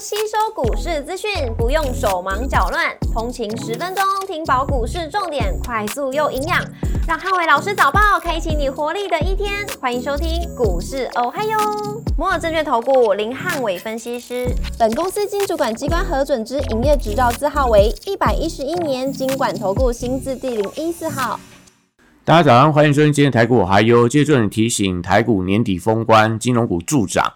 吸收股市资讯，不用手忙脚乱，通勤十分钟听饱股市重点，快速又营养，让汉伟老师早报开启你活力的一天。欢迎收听股市哦嗨哟，摩尔证券投顾林汉伟分析师，本公司经主管机关核准之营业执照字号为一百一十一年经管投顾新字第零一四号。大家早上，欢迎收听今天台股哦嗨哟接着你提醒，台股年底封关，金融股助涨。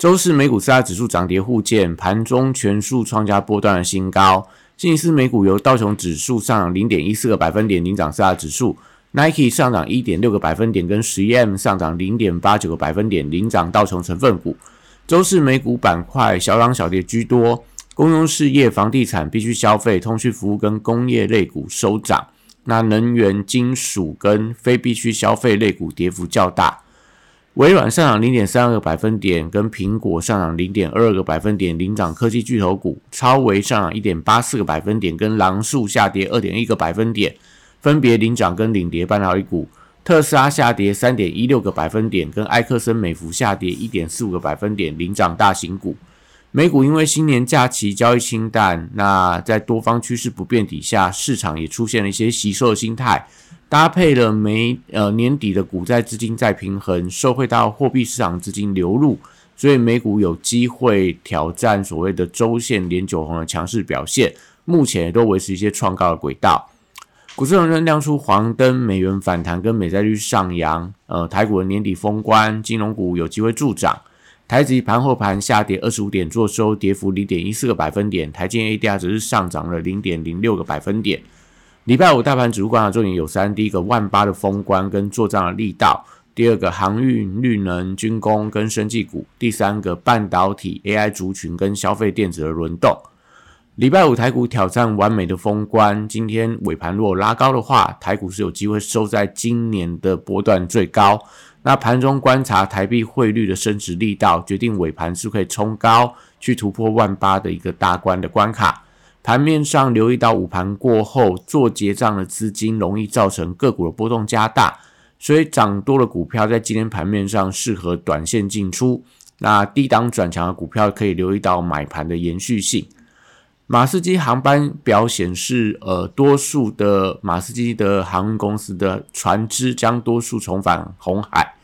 周四美股四大指数涨跌互见，盘中全数创下波段的新高。星期四美股由道琼指数上零点一四个百分点领涨四大指数，Nike 上涨一点六个百分点，跟十一 M 上涨零点八九个百分点领涨道琼成分股。周四美股板块小涨小跌居多，公用事业、房地产、必需消费、通讯服务跟工业类股收涨。那能源、金属跟非必需消费类股跌幅较大。微软上涨零点三二个百分点，跟苹果上涨零点二二个百分点领涨科技巨头股。超微上涨一点八四个百分点，跟狼树下跌二点一个百分点，分别领涨跟领跌半导体股。特斯拉下跌三点一六个百分点，跟埃克森美孚下跌一点四五个百分点领涨大型股。美股因为新年假期交易清淡，那在多方趋势不变底下，市场也出现了一些吸收的心态。搭配了每呃年底的股债资金再平衡，受惠到货币市场资金流入，所以美股有机会挑战所谓的周线连九红的强势表现，目前也都维持一些创高的轨道。股市仍然亮出黄灯，美元反弹跟美债率上扬，呃，台股的年底封关，金融股有机会助涨。台积盘后盘下跌二十五点，做收跌幅零点一四个百分点，台积 ADR 则是上涨了零点零六个百分点。礼拜五大盘主观察重点有三：第一个万八的封关跟做账的力道；第二个航运、绿能、军工跟生技股；第三个半导体、AI 族群跟消费电子的轮动。礼拜五台股挑战完美的封关，今天尾盘如果拉高的话，台股是有机会收在今年的波段最高。那盘中观察台币汇率的升值力道，决定尾盘是可以冲高去突破万八的一个大关的关卡。盘面上留意到午盘过后做结账的资金容易造成个股的波动加大，所以涨多的股票在今天盘面上适合短线进出。那低档转强的股票可以留意到买盘的延续性。马士基航班表显示，呃，多数的马士基的航运公司的船只将多数重返红海。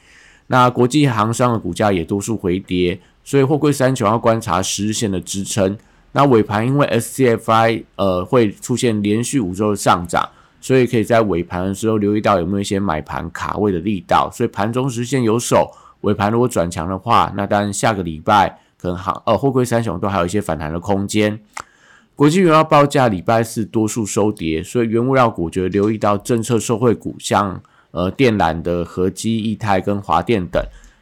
那国际航商的股价也多数回跌，所以货柜三雄要观察十日线的支撑。那尾盘因为 SCFI 呃会出现连续五周的上涨，所以可以在尾盘的时候留意到有没有一些买盘卡位的力道。所以盘中实现有手，尾盘如果转强的话，那当然下个礼拜可能航呃货柜三雄都还有一些反弹的空间。国际原料报价礼拜四多数收跌，所以原物料股觉得留意到政策受惠股，像呃电缆的合基、易泰跟华电等。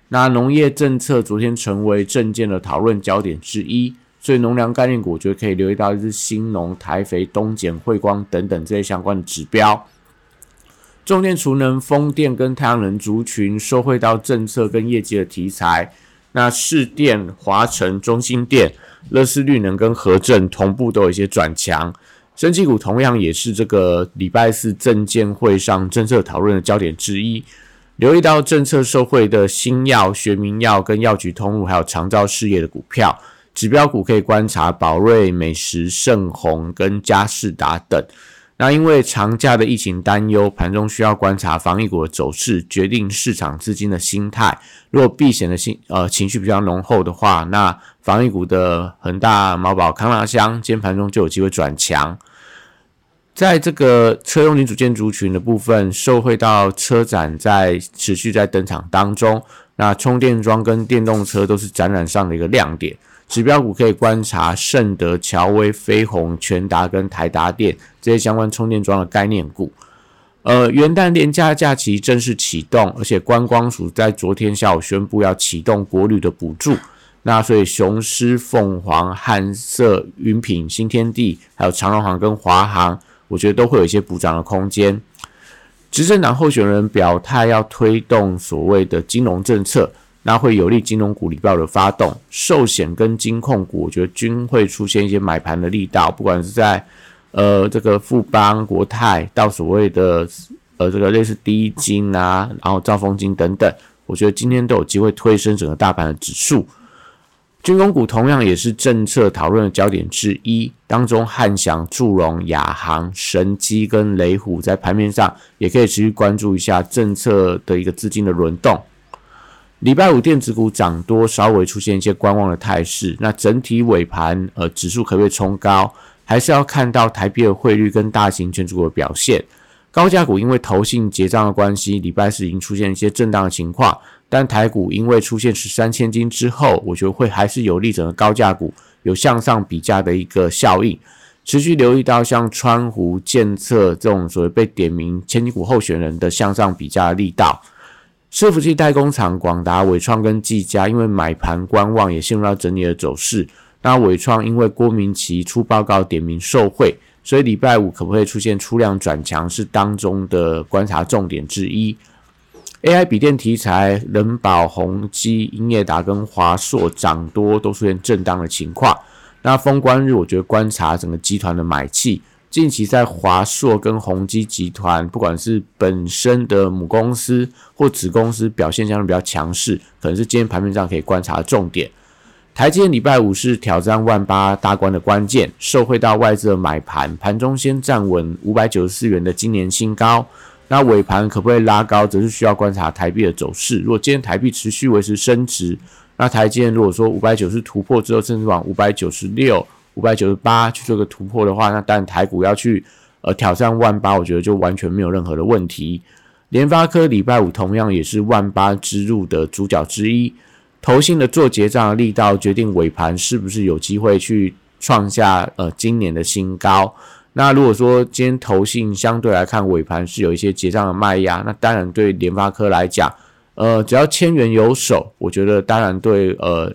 那农业政策昨天成为政见的讨论焦点之一。所以农粮概念股，我觉得可以留意到，就是新农、台肥、东碱、汇光等等这些相关的指标。重电、储能、风电跟太阳能族群，受惠到政策跟业绩的题材。那市电、华晨、中心电、乐视绿能跟和正同步都有一些转强。升气股同样也是这个礼拜四证监会上政策讨论的焦点之一。留意到政策受惠的新药、学名药跟药局通路，还有长照事业的股票。指标股可以观察宝瑞、美食、盛虹跟嘉士达等。那因为长假的疫情担忧，盘中需要观察防疫股的走势，决定市场资金的心态。如果避险的心呃情绪比较浓厚的话，那防疫股的恒大、毛宝、康乐香，今天盘中就有机会转强。在这个车用零组件族群的部分，受惠到车展在持续在登场当中，那充电桩跟电动车都是展览上的一个亮点。指标股可以观察盛德、乔威、飞鸿、全达跟台达电这些相关充电桩的概念股。呃，元旦连假假期正式启动，而且观光署在昨天下午宣布要启动国旅的补助。那所以雄狮、凤凰、汉色、云品、新天地，还有长荣航跟华航，我觉得都会有一些补涨的空间。执政党候选人表态要推动所谓的金融政策。那会有利金融股礼拜的发动，寿险跟金控股，我觉得均会出现一些买盘的力道，不管是在呃这个富邦国泰到所谓的呃这个类似第一金啊，然后兆丰金等等，我觉得今天都有机会推升整个大盘的指数。军工股同样也是政策讨论的焦点之一，当中汉翔、祝融、亚航、神机跟雷虎在盘面上也可以持续关注一下政策的一个资金的轮动。礼拜五电子股涨多，稍微出现一些观望的态势。那整体尾盘，呃，指数可不可以冲高，还是要看到台币的汇率跟大型权重股的表现。高价股因为投信结账的关系，礼拜四已经出现一些震荡的情况。但台股因为出现十三千金之后，我觉得会还是有利整个高价股有向上比价的一个效应。持续留意到像川湖、建策这种所谓被点名千金股候选人的向上比价力道。伺服器代工厂广达、伟创跟技嘉因为买盘观望，也陷入到整理的走势。那伟创因为郭明奇出报告点名受贿，所以礼拜五可不可以出现出量转强，是当中的观察重点之一。AI 笔电题材，人保、宏基、英业达跟华硕涨多都出现震荡的情况。那封关日，我觉得观察整个集团的买气，近期在华硕跟宏基集团，不管是本身的母公司或子公司表现相对比较强势，可能是今天盘面上可以观察的重点。台积电礼拜五是挑战万八大关的关键，受惠到外资的买盘，盘中先站稳五百九十四元的今年新高。那尾盘可不可以拉高，则是需要观察台币的走势。如果今天台币持续维持升值，那台积电如果说五百九十突破之后，甚至往五百九十六、五百九十八去做个突破的话，那当然台股要去呃挑战万八，我觉得就完全没有任何的问题。联发科礼拜五同样也是万八之入的主角之一，投信的做结账的力道决定尾盘是不是有机会去创下呃今年的新高。那如果说今天投信相对来看尾盘是有一些结账的卖压，那当然对联发科来讲，呃，只要千元有手，我觉得当然对呃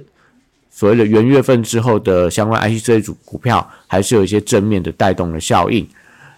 所谓的元月份之后的相关 IC 这一组股票还是有一些正面的带动的效应。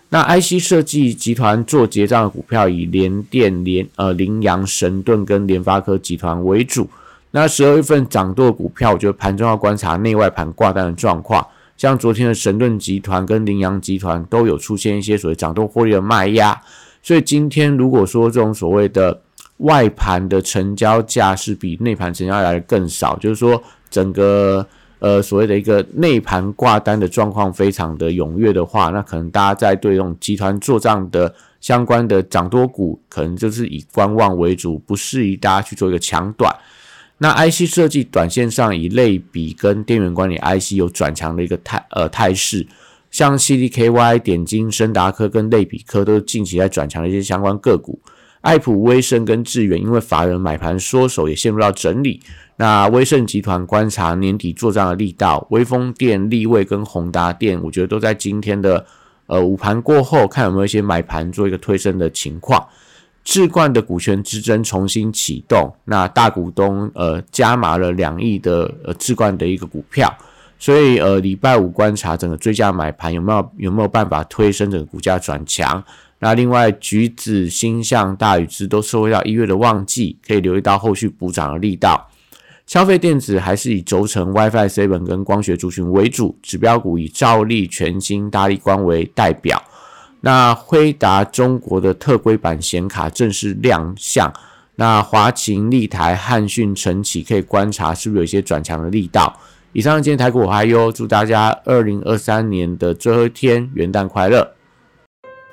那 IC 设计集团做结账的股票以联电、联呃羚羊、神盾跟联发科集团为主。那十二月份涨多的股票，我觉得盘中要观察内外盘挂单的状况。像昨天的神盾集团跟羚羊集团都有出现一些所谓涨多获利的卖压，所以今天如果说这种所谓的外盘的成交价是比内盘成交来的更少，就是说整个呃所谓的一个内盘挂单的状况非常的踊跃的话，那可能大家在对这种集团做账的相关的涨多股，可能就是以观望为主，不适宜大家去做一个抢短。那 IC 设计短线上以类比跟电源管理 IC 有转强的一个态呃态势，像 CDKY、点金、深达科跟类比科都是近期在转强的一些相关个股。艾普、威盛跟智远因为法人买盘缩手也陷入到整理。那威盛集团观察年底做账的力道，威风电、立位跟宏达电，我觉得都在今天的呃午盘过后，看有没有一些买盘做一个推升的情况。智冠的股权之争重新启动，那大股东呃加码了两亿的呃智冠的一个股票，所以呃礼拜五观察整个追加买盘有没有有没有办法推升整个股价转强。那另外橘子、星象、大宇之都收回到一月的旺季，可以留意到后续补涨的力道。消费电子还是以轴承、WiFi、Seven 跟光学族群为主，指标股以兆力、全新、大力光为代表。那辉达中国的特规版显卡正式亮相，那华擎、立台、汉讯、晨起可以观察是不是有一些转强的力道。以上今天台股我还有，祝大家二零二三年的最后一天元旦快乐。